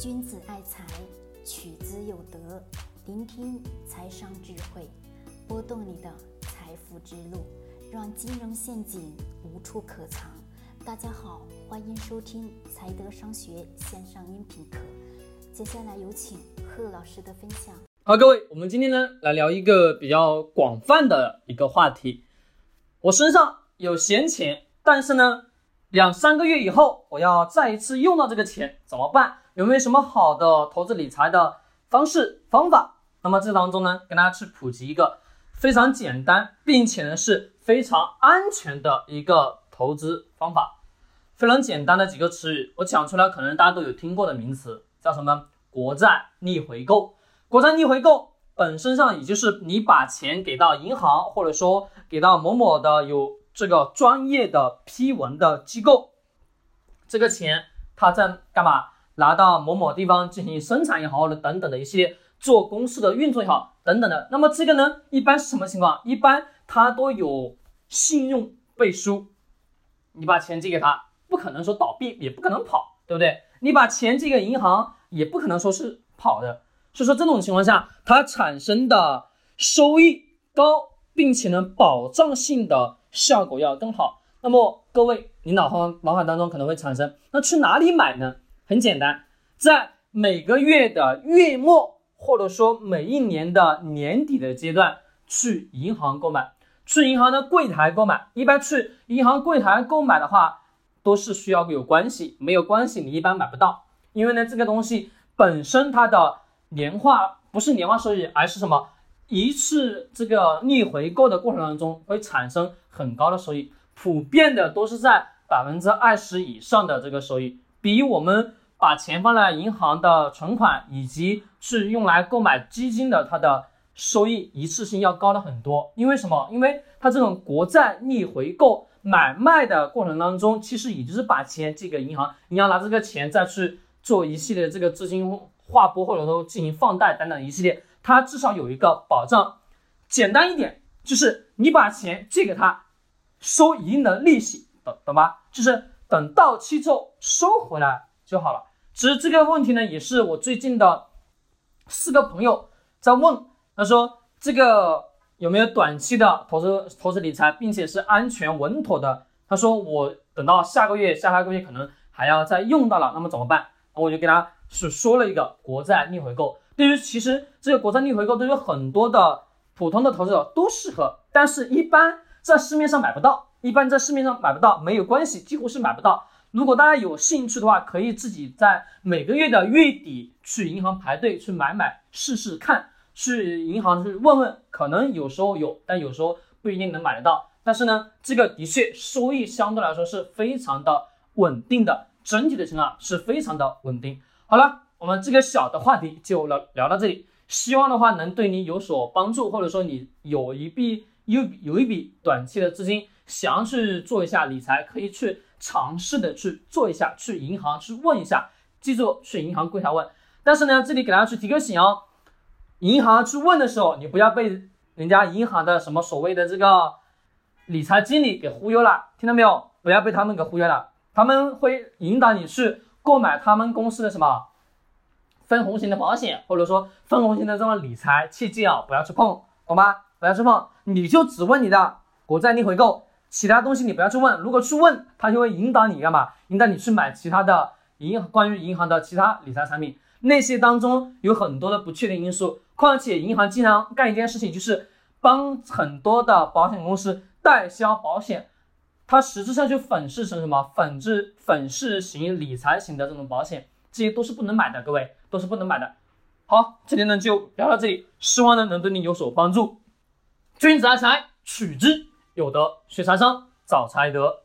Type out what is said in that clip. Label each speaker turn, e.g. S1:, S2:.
S1: 君子爱财，取之有德。聆听财商智慧，拨动你的财富之路，让金融陷阱无处可藏。大家好，欢迎收听财德商学线上音频课。接下来有请贺老师的分享。
S2: 好，各位，我们今天呢来聊一个比较广泛的一个话题。我身上有闲钱，但是呢，两三个月以后我要再一次用到这个钱，怎么办？有没有什么好的投资理财的方式方法？那么这当中呢，跟大家去普及一个非常简单，并且呢是非常安全的一个投资方法。非常简单的几个词语，我讲出来，可能大家都有听过的名词，叫什么？国债逆回购。国债逆回购本身上，也就是你把钱给到银行，或者说给到某某的有这个专业的批文的机构，这个钱它在干嘛？拿到某某地方进行生产也好，或者等等的一系列做公司的运作也好，等等的。那么这个呢，一般是什么情况？一般它都有信用背书，你把钱借给他，不可能说倒闭，也不可能跑，对不对？你把钱借给银行，也不可能说是跑的。所以说这种情况下，它产生的收益高，并且呢保障性的效果要更好。那么各位，你脑后脑海当中可能会产生，那去哪里买呢？很简单，在每个月的月末，或者说每一年的年底的阶段，去银行购买，去银行的柜台购买。一般去银行柜台购买的话，都是需要有关系，没有关系你一般买不到。因为呢，这个东西本身它的年化不是年化收益，而是什么？一次这个逆回购的过程当中会产生很高的收益，普遍的都是在百分之二十以上的这个收益。比我们把钱放在银行的存款，以及是用来购买基金的，它的收益一次性要高的很多。因为什么？因为它这种国债逆回购买卖的过程当中，其实也就是把钱借给银行，银行拿这个钱再去做一系列这个资金划拨，或者说进行放贷等等一系列，它至少有一个保障。简单一点，就是你把钱借给他，收一定的利息，懂懂吧？就是。等到期之后收回来就好了。其实这个问题呢，也是我最近的四个朋友在问，他说这个有没有短期的投资投资理财，并且是安全稳妥的？他说我等到下个月、下下个月可能还要再用到了，那么怎么办？我就给他是说了一个国债逆回购。对于其实这个国债逆回购，对于很多的普通的投资者都适合，但是一般在市面上买不到。一般在市面上买不到，没有关系，几乎是买不到。如果大家有兴趣的话，可以自己在每个月的月底去银行排队去买买试试看，去银行去问问，可能有时候有，但有时候不一定能买得到。但是呢，这个的确收益相对来说是非常的稳定的，整体的情况是非常的稳定。好了，我们这个小的话题就聊聊到这里，希望的话能对你有所帮助，或者说你有一笔有有一笔短期的资金。想要去做一下理财，可以去尝试的去做一下，去银行去问一下，记住去银行柜台问。但是呢，这里给大家去提个醒哦，银行去问的时候，你不要被人家银行的什么所谓的这个理财经理给忽悠了，听到没有？不要被他们给忽悠了，他们会引导你去购买他们公司的什么分红型的保险，或者说分红型的这种理财，切记啊，不要去碰，懂吗？不要去碰，你就只问你的国债逆回购。其他东西你不要去问，如果去问，他就会引导你干嘛？引导你去买其他的银关于银行的其他理财产品，那些当中有很多的不确定因素。况且银行经常干一件事情，就是帮很多的保险公司代销保险，它实质上就粉饰成什么粉质粉饰型理财型的这种保险，这些都是不能买的，各位都是不能买的。好，今天呢就聊到这里，希望呢能对你有所帮助。君子爱财，取之。有德学财商，找财德。